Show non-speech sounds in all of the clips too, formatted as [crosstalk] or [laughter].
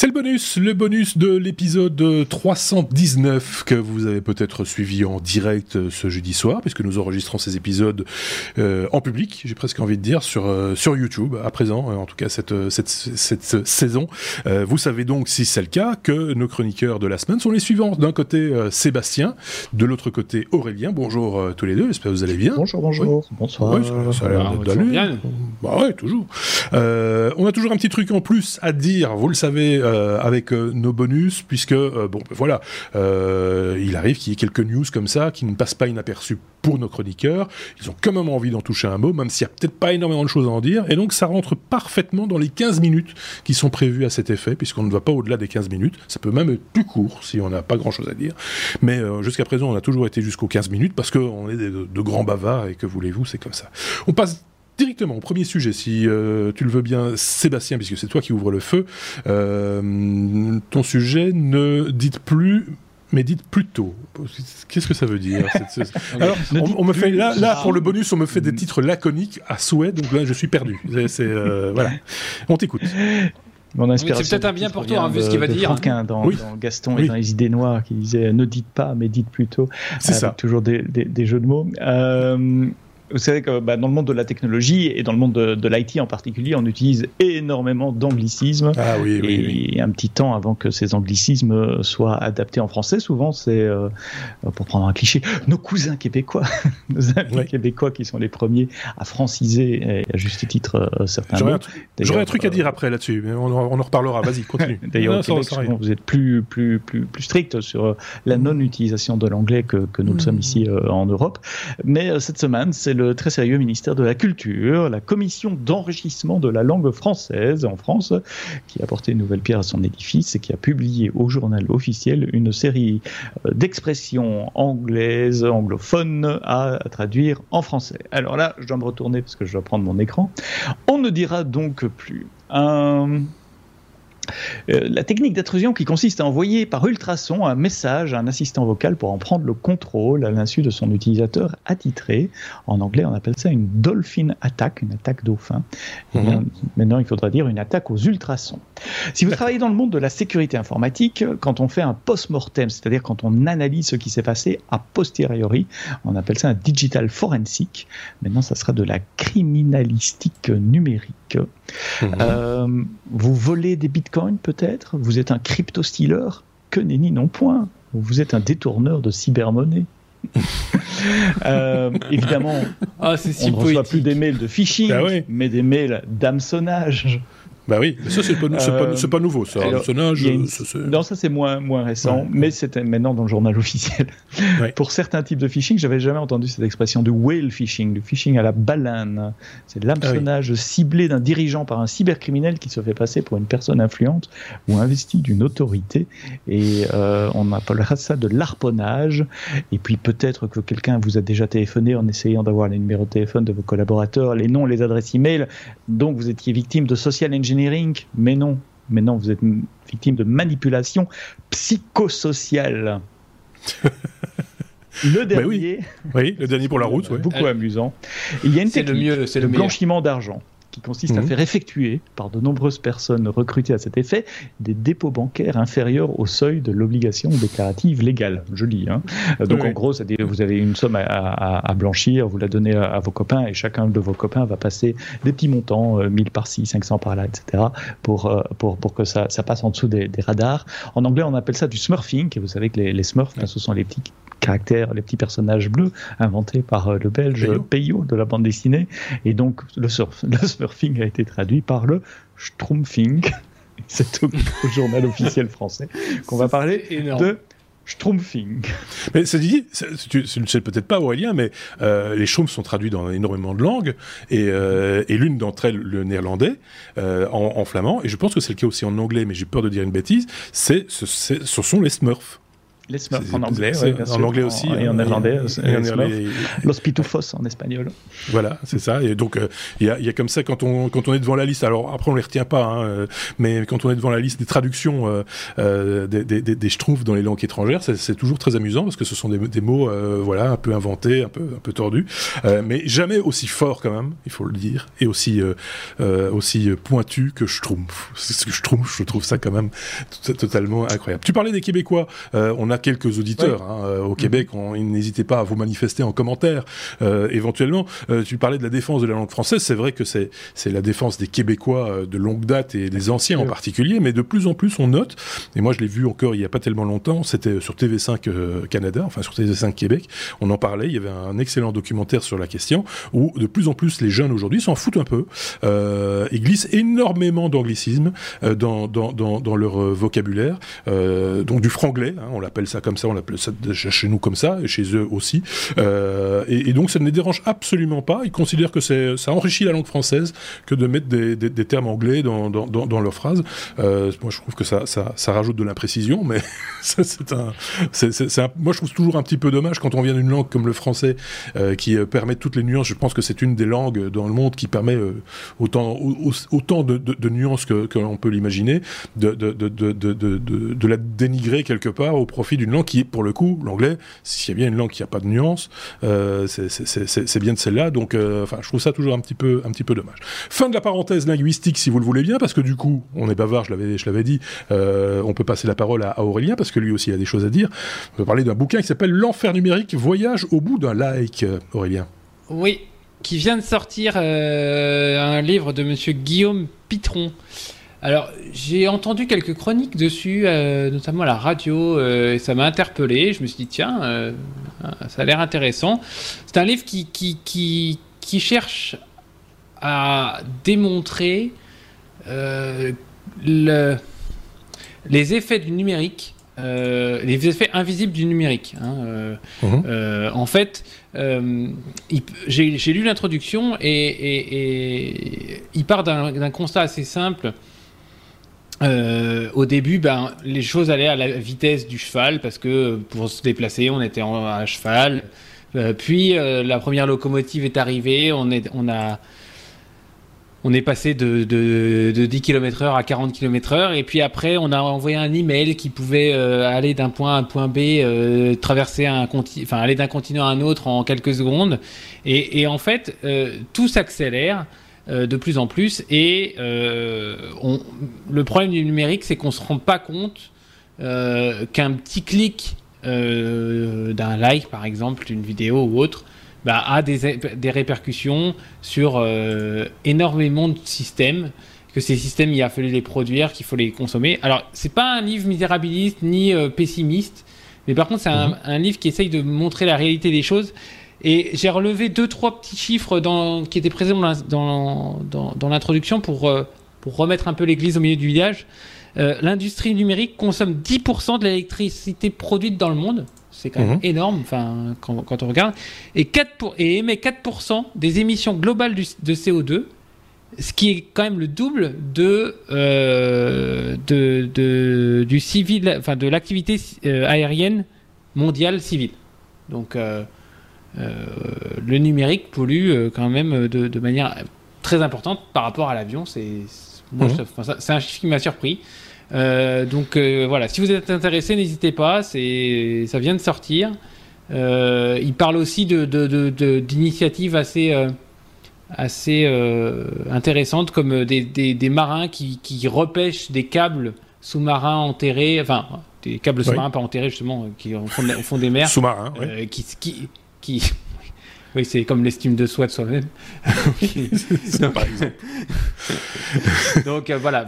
C'est le bonus, le bonus de l'épisode 319 que vous avez peut-être suivi en direct euh, ce jeudi soir, puisque nous enregistrons ces épisodes euh, en public, j'ai presque envie de dire, sur, euh, sur YouTube, à présent, en tout cas cette, cette, cette, saison. vous savez donc, si c'est le cas, que nos chroniqueurs de la semaine sont les suivants. D'un côté, Sébastien, de l'autre côté, Aurélien. Bonjour tous les deux, j'espère que vous allez bien. Bonjour, bonjour, bonsoir. ça, a l'air d'aller. Bien. Bah ouais, toujours. on a toujours un petit truc en plus à dire, vous le savez, euh, avec euh, nos bonus, puisque euh, bon, ben voilà, il arrive qu'il y ait quelques news comme ça qui ne passent pas inaperçues pour nos chroniqueurs. Ils ont quand même envie d'en toucher un mot, même s'il n'y a peut-être pas énormément de choses à en dire. Et donc ça rentre parfaitement dans les 15 minutes qui sont prévues à cet effet, puisqu'on ne va pas au-delà des 15 minutes. Ça peut même être plus court si on n'a pas grand-chose à dire. Mais jusqu'à présent, on a toujours été jusqu'aux 15 minutes parce qu'on est de, de, grands bavards et que voulez-vous, c'est comme ça. On passe directement au premier sujet, si euh, tu le veux bien, Sébastien, puisque c'est toi qui ouvre le feu. Euh, ton sujet, ne dites plus mais dites plutôt. Qu'est-ce que ça veut dire [laughs] Alors, on, me fait là, là pour le bonus, on me fait des titres laconiques à souhait, donc là je suis perdu. C'est euh, [laughs] voilà. On t'écoute. c'est peut-être un bien pour toi, hein, vu ce qu'il va dire. dans, dans, Gaston et dans les idées noires, qui disait ne dites pas, mais dites plutôt. C'est ça. Toujours des, des, jeux de mots. Euh, vous savez que bah, dans le monde de la technologie et dans le monde de, de l'IT en particulier, on utilise énormément d'anglicismes. Ah oui, oui, et un petit temps avant que ces anglicismes soient adaptés en français, souvent c'est, euh, pour prendre un cliché, nos cousins québécois, [laughs] nos amis québécois qui sont les premiers à franciser, et à juste titre, euh, certains J'aurais, Un, j'aurais un truc à dire euh, après là-dessus, mais on, on en reparlera. Vas-y, continue. [laughs] D'ailleurs, vous êtes plus, plus, plus, plus strict sur la non-utilisation de l'anglais que, que nous le sommes hmm. ici en Europe. Mais cette semaine, c'est le très sérieux ministère de la Culture, la commission d'enrichissement de la langue française en France, qui a apporté une nouvelle pierre à son édifice et qui a publié au journal officiel une série euh, d'expressions anglaises, anglophones à traduire en français. Alors là, je dois me retourner parce que je dois prendre mon écran. On ne dira donc plus un euh, la technique d'intrusion qui consiste à envoyer par ultrason un message à un assistant vocal pour en prendre le contrôle à l'insu de son utilisateur attitré. En anglais, on appelle ça une dolphin attack, une attaque dauphin. Mhm. maintenant, il faudra dire une attaque aux ultrasons. Si vous travaillez dans le monde de la sécurité informatique, quand on fait un post-mortem, c'est-à-dire quand on analyse ce qui s'est passé a posteriori, on appelle ça un digital forensic. Maintenant, ça sera de la criminalistique numérique. Mhm. Euh, vous volez des bitcoins peut-être? Vous êtes un crypto-stealer Que nenni non point. Vous êtes un détourneur de cybermonnaie. [laughs] euh, évidemment, ah, on ne reçoit plus des mails de phishing, ah mais des mails d'hameçonnage. Bah oui, mais ça c'est pas, pas, pas, nouveau, ça. Alors, non, ça c'est moins, moins récent, mais c'était maintenant dans le journal officiel. [laughs] Pour certains types de phishing, j'avais jamais entendu cette expression de whale phishing, du phishing à la baleine. C'est l'hameçonnage ah ciblé d'un dirigeant par un cybercriminel qui se fait passer pour une personne influente ou investie d'une autorité. Et euh, on appellera ça de l'arponnage. Et puis peut-être que quelqu'un vous a déjà téléphoné en essayant d'avoir les numéros de téléphone de vos collaborateurs, les noms, les adresses e-mail. Donc vous étiez victime de social engineering mais non, mais non, vous êtes victime de manipulation psychosociale. [laughs] le dernier, oui. le dernier pour la route, beaucoup amusant. Il y a une technique le blanchiment d'argent qui consiste à mhm. faire effectuer par de nombreuses personnes recrutées à cet effet des dépôts bancaires inférieurs au seuil de l'obligation déclarative légale. Je lis. Hein. Donc en gros, vous avez une somme à, blanchir, vous la donnez à, vos copains et chacun de vos copains va passer des petits montants, 1000 euh, par-ci, 500 par-là, etc., pour, euh, pour, pour que ça, ça passe en dessous des, radars. En anglais, on appelle ça du smurfing, et vous savez que les, les smurfs, ce sont les petits caractères, les petits personnages bleus inventés par euh, le belge Peyo de la bande dessinée. Et donc, le, surf, le smurfing a été traduit par le schtroumpfing. [laughs] C'est au, journal officiel français qu'on va parler de Schtroumpfing. Mais ça dit, tu ne sais peut-être pas Aurélien, mais euh, les Schtroumpfs sont traduits dans énormément de langues, et, euh, et l'une d'entre elles, le néerlandais, en, en, flamand, et je pense que c'est le cas aussi en anglais, mais j'ai peur de dire une bêtise, c'est, ce sont les Smurfs. Les Smurfs en anglais, en anglais aussi. Et en néerlandais, Los Pitufos en espagnol. Voilà, c'est ça. Et donc, il y, a, y, a, comme ça, quand on, quand on est devant la liste, alors après on les retient pas, hein, mais quand on est devant la liste des traductions des, des, des, des schtroumpfs dans les langues étrangères, c'est toujours très amusant parce que ce sont des, des mots, voilà, un peu inventés, un peu, un peu tordus, mais jamais aussi forts quand même, il faut le dire, et aussi, aussi pointus que Schtroumpf. C'est ce que je trouve, je trouve ça quand même totalement incroyable. Tu parlais des Québécois, euh, on a quelques auditeurs hein, euh, au Québec, n'hésitez pas à vous manifester en commentaire euh, éventuellement. tu parlais de la défense de la langue française, c'est vrai que c'est la défense des Québécois de longue date et des anciens en particulier, mais de plus en plus on note, et moi je l'ai vu encore il y a pas tellement longtemps, c'était sur TV5 Canada, enfin sur TV5 Québec, on en parlait, il y avait un excellent documentaire sur la question, où de plus en plus les jeunes aujourd'hui s'en foutent un peu, et glissent énormément d'anglicisme dans, dans, dans, dans leur euh, vocabulaire, euh, donc du franglais, hein, on l'appelle ça comme ça, on l'appelle ça chez nous comme ça, et chez eux aussi. Euh, et, donc ça ne les dérange absolument pas. Ils considèrent que ça enrichit la langue française que de mettre des, termes anglais dans, leurs phrases. Euh, moi, je trouve que ça, rajoute de l'imprécision, [laughs] mais c'est un, un, moi je trouve toujours un petit peu dommage quand on vient d'une langue comme le français euh, qui permet toutes les nuances. Je pense que c'est une des langues dans le monde qui permet autant, de, nuances que, que l'on peut l'imaginer de, de, la dénigrer quelque part au profit d'une langue qui, pour le coup, l'anglais, s'il y a bien une langue qui n'a pas de nuance, euh, c'est bien de celle-là. Donc, euh, enfin, je trouve ça toujours un petit peu, un petit peu dommage. Fin de la parenthèse linguistique, si vous le voulez bien, parce que du coup, on est bavard, je l'avais, dit. Euh, on peut passer la parole à, Aurélien parce que lui aussi a des choses à dire. On va parler d'un bouquin qui s'appelle L'enfer numérique, voyage au bout d'un like. Aurélien. Oui, qui vient de sortir un livre de Monsieur Guillaume Pitron. Alors, j'ai entendu quelques chroniques dessus, euh, notamment à la radio, euh, et ça m'a interpellé. Je me suis dit, tiens, euh, ça a l'air intéressant. C'est un livre qui, qui, qui, qui, cherche à démontrer le, les effets du numérique, les effets invisibles du numérique. Hein, mmh. en fait, j'ai lu l'introduction et, et, et, il part d'un constat assez simple euh, au début, ben, les choses allaient à la vitesse du cheval parce que pour se déplacer, on était en, à cheval. Euh, puis euh, la première locomotive est arrivée, on, est, on, a, on est passé de, de, de 10 km/h à 40 km/h. Et puis après, on a envoyé un email qui pouvait aller d'un point à un point B, traverser un enfin aller d'un continent à un autre en quelques secondes. Et en fait, tout s'accélère. Euh, de plus en plus. Et euh, le problème du numérique, c'est qu'on ne se rend pas compte euh, qu'un petit clic d'un like, par exemple, d'une vidéo ou autre, bah, a des, des, répercussions sur énormément de systèmes que ces systèmes, il a fallu les produire, qu'il faut les consommer. Alors, c'est pas un livre misérabiliste ni pessimiste, mais par contre, c'est un, mhm. un, livre qui essaye de montrer la réalité des choses et j'ai relevé deux, trois petits chiffres dans, qui étaient présents dans, dans, dans, l'introduction pour, euh, pour remettre un peu l'église au milieu du village. Euh, L'industrie numérique consomme 10% de l'électricité produite dans le monde. C'est quand même mhm. énorme enfin, quand, quand, on regarde. Et, 4 pour, et émet 4% des émissions globales du, de CO2, ce qui est quand même le double de, euh, de, de, du civil, enfin, de l'activité aérienne mondiale civile. Donc. Euh, le numérique pollue euh, quand même euh, de, manière très importante par rapport à l'avion. C'est c'est un chiffre qui m'a surpris. donc voilà, si vous êtes intéressé, n'hésitez pas. Ça vient de sortir. il parle aussi de d'initiatives assez assez intéressantes comme des, des, marins qui, qui, repêchent des câbles sous-marins enterrés, enfin des câbles sous-marins pas enterrés justement, qui au fond, au fond des mers, sous-marins, qui, qui, qui. [laughs] Oui, c'est comme l'estime de soi de soi-même. [laughs] par exemple. [laughs] Donc euh, voilà,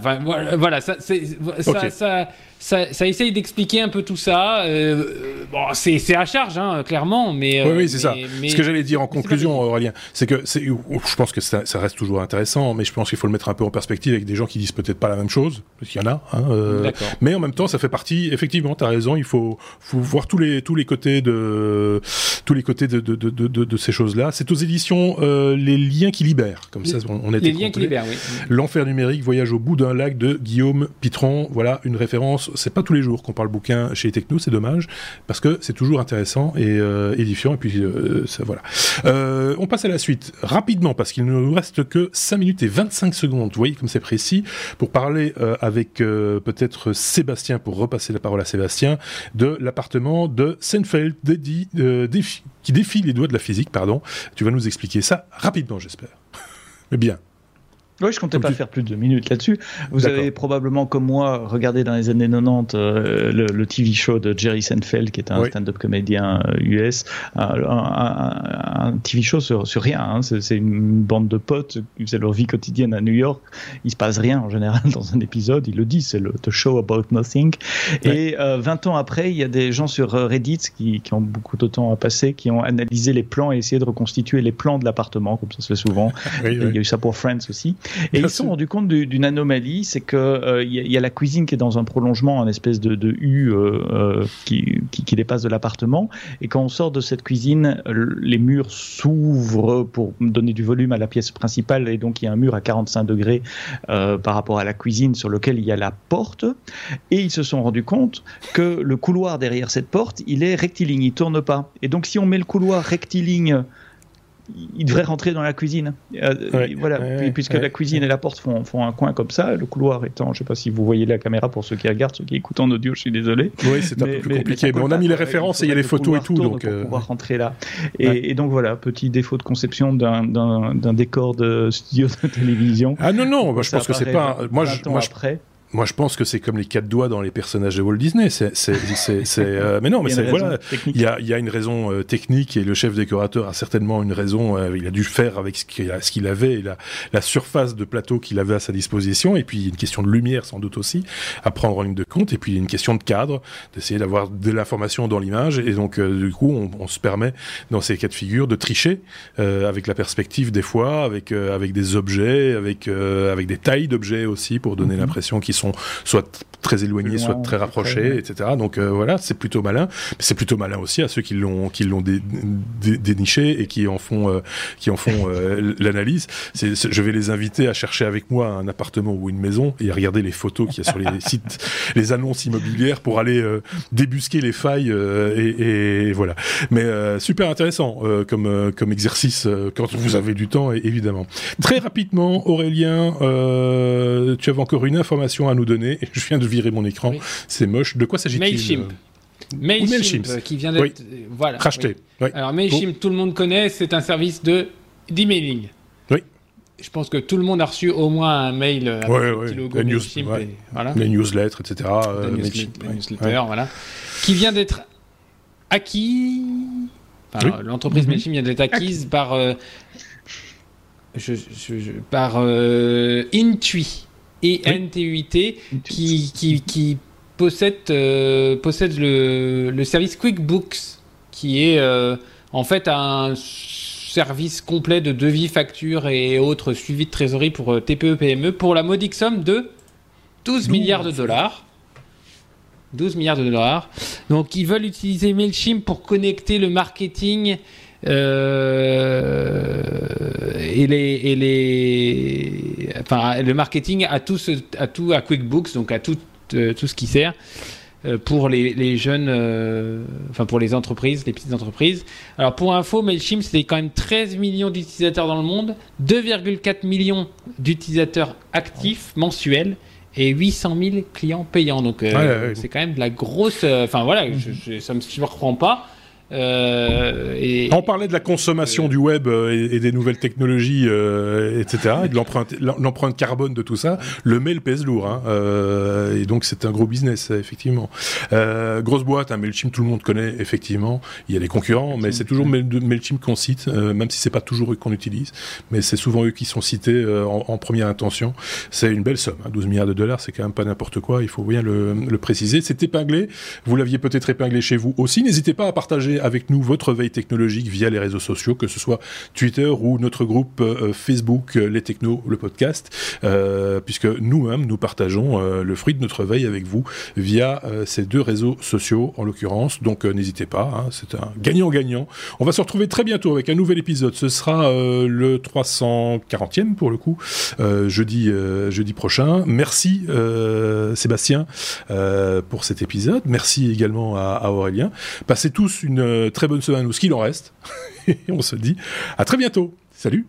voilà, ça, ça, ça, ça, ça essaye d'expliquer un peu tout ça. Euh, bon, c'est à charge, hein, clairement, mais. oui, oui, c'est ça. Ce que j'allais dire en conclusion, Aurélien, c'est que je pense que ça, reste toujours intéressant, mais je pense qu'il faut le mettre un peu en perspective avec des gens qui disent peut-être pas la même chose, parce qu'il y en a. Hein, euh, mais en même temps, ça fait partie. Effectivement, tu as raison. Il faut, faut voir tous les tous les côtés de tous les côtés de de, de, ces choses-là. C'est aux éditions euh, Les Liens qui libèrent, comme ça on est. Les Liens qui libèrent, oui. L'enfer numérique, voyage au bout d'un lac de Guillaume Pitron. Voilà une référence c'est pas tous les jours qu'on parle bouquin chez Techno, c'est dommage parce que c'est toujours intéressant et édifiant. Et puis ça, voilà. on passe à la suite rapidement parce qu'il ne nous reste que 5 minutes et 25 secondes. Vous voyez comme c'est précis pour parler avec peut-être Sébastien pour repasser la parole à Sébastien de l'appartement de Seinfeld qui défie les doigts de la physique. Pardon. Tu vas nous expliquer ça rapidement, j'espère. [laughs] Mais bien. Oui, je comptais pas faire plus de deux minutes là-dessus. Vous avez probablement, comme moi, regardé dans les années 90 euh, le, TV show de Jerry Seinfeld, qui est un stand-up comédien US. Euh, un, TV show sur, sur rien. Hein. C'est une bande de potes, c'est leur vie quotidienne à New York. Il se passe rien en général [laughs] dans un épisode. Il le dit, c'est le The Show About Nothing. Et 20 euh, ans après, il y a des gens sur Reddit qui, qui, ont beaucoup de temps à passer, qui ont analysé les plans et essayé de reconstituer les plans de l'appartement, comme ça se fait souvent. [laughs] Il y a eu ça pour Friends aussi. Et ils se sont rendus compte d'une anomalie, c'est que euh, il y, a la cuisine qui est dans un prolongement, un espèce de, de U euh, euh, qui, qui, qui, dépasse de l'appartement. Et quand on sort de cette cuisine, les murs s'ouvrent pour donner du volume à la pièce principale. Et donc il y a un mur à 45 degrés par rapport à la cuisine sur lequel il y a la porte. Et ils se sont rendus compte que le couloir derrière cette porte, il est rectiligne, il tourne pas. Et donc si on met le couloir rectiligne il devrait rentrer dans la cuisine. Euh, voilà, puisque la cuisine et la porte font, font, un coin comme ça, le couloir étant, je ne sais pas si vous voyez la caméra pour ceux qui regardent, ceux qui écoutent en audio, je suis désolé. Oui, c'est un peu plus compliqué, mais, on a mis les références et il y a les photos et tout, donc euh... pouvoir rentrer là. Et, et, donc voilà, petit défaut de conception d'un décor de studio de télévision. Ah non non, moi, je pense que c'est pas. Moi, je, moi, après. Moi, je pense que c'est comme les quatre doigts dans les personnages de Walt Disney. C'est, c'est, c'est, [laughs] euh, mais non, mais c'est, voilà, il y a, il y a une raison euh, technique et le chef décorateur a certainement une raison. Euh, il a dû faire avec ce qu'il, ce qu'il avait et la, la surface de plateau qu'il avait à sa disposition. Et puis, il y a une question de lumière, sans doute aussi, à prendre en ligne de compte. Et puis, il y a une question de cadre, d'essayer d'avoir de l'information dans l'image. Et donc, du coup, on, on, se permet, dans ces cas de figure, de tricher avec la perspective des fois, avec, avec des objets, avec, avec des tailles d'objets aussi, pour donner mm-hmm. l'impression qu'ils sont soit très éloignés, soit très rapprochés, etc. Donc euh, voilà, c'est plutôt malin. Mais c'est plutôt malin aussi à ceux qui l'ont qui l'ont déniché et qui en font euh, qui en font euh, l'analyse. Je vais les inviter à chercher avec moi un appartement ou une maison et à regarder les photos qu'il y a sur les [laughs] sites, les annonces immobilières pour aller débusquer les failles et, et, voilà. Mais super intéressant comme comme exercice quand vous avez du temps évidemment. Très rapidement, Aurélien, tu avais encore une information à nous donner. Et je viens de virer mon écran. C'est moche. De quoi s'agit-il Mailchimp. Euh Mailchimp, euh, qui vient d'être oui. voilà. Racheté. Oui. Alors Mailchimp, tout le monde connaît, c'est un service de d'emailing. Oui. Je pense que tout le monde a reçu au moins un mail avec ouais, un petit logo news, et, voilà. Les newsletters, etc. Euh, newsletter, voilà. Qui vient d'être acquis. Enfin, L'entreprise mm -hmm. Mailchimp vient d'être acquise par euh, je, je, je, par euh, Intui et NTUIT qui, qui, qui possède, euh, possède le, le, service QuickBooks qui est euh, en fait un service complet de devis, factures et autres suivis de trésorerie pour euh, TPE PME pour la modique somme de 12 milliards de dollars. 12 milliards de dollars. Donc ils veulent utiliser Mailchimp pour connecter le marketing et les, et les, enfin, le marketing à tout, ce, à tout, à QuickBooks, donc à tout, euh, tout ce qui sert euh, pour les, les jeunes, euh, enfin pour les entreprises, les petites entreprises. Alors pour info, Mailchimp, c'est quand même 13 millions d'utilisateurs dans le monde, 2,4 millions d'utilisateurs actifs mensuels et 800 000 clients payants. Donc euh, ouais, ouais, c'est quand même de la grosse. Enfin voilà, je, je, ça me surprend pas. Euh, et... On parlait de la consommation du web euh, et, des nouvelles technologies, euh, etc., et de l'empreinte carbone de tout ça. Le mail pèse lourd, hein, euh, et donc c'est un gros business, effectivement. Grosse boîte, hein, Mailchimp, tout le monde connaît, effectivement. Il y a des concurrents, mais c'est toujours Mailchimp qu'on cite, même si c'est pas toujours eux qu'on utilise, mais c'est souvent eux qui sont cités en, première intention. C'est une belle somme, hein, 12 milliards de dollars, c'est quand même pas n'importe quoi. Il faut bien le préciser. C'est épinglé. Vous l'aviez peut-être épinglé chez vous aussi. N'hésitez pas à partager avec nous votre veille technologique via les réseaux sociaux, que ce soit Twitter ou notre groupe Facebook Les Technos, le podcast, puisque nous-mêmes, nous partageons le fruit de notre veille avec vous via ces deux réseaux sociaux, en l'occurrence. Donc n'hésitez pas, hein, c'est un gagnant-gagnant. On va se retrouver très bientôt avec un nouvel épisode. Ce sera le 340e pour le coup, jeudi, jeudi prochain. Merci Sébastien pour cet épisode. Merci également à, Aurélien. Passez tous une très bonne semaine ou ce qu'il en reste. [laughs] Et on se dit à très bientôt. Salut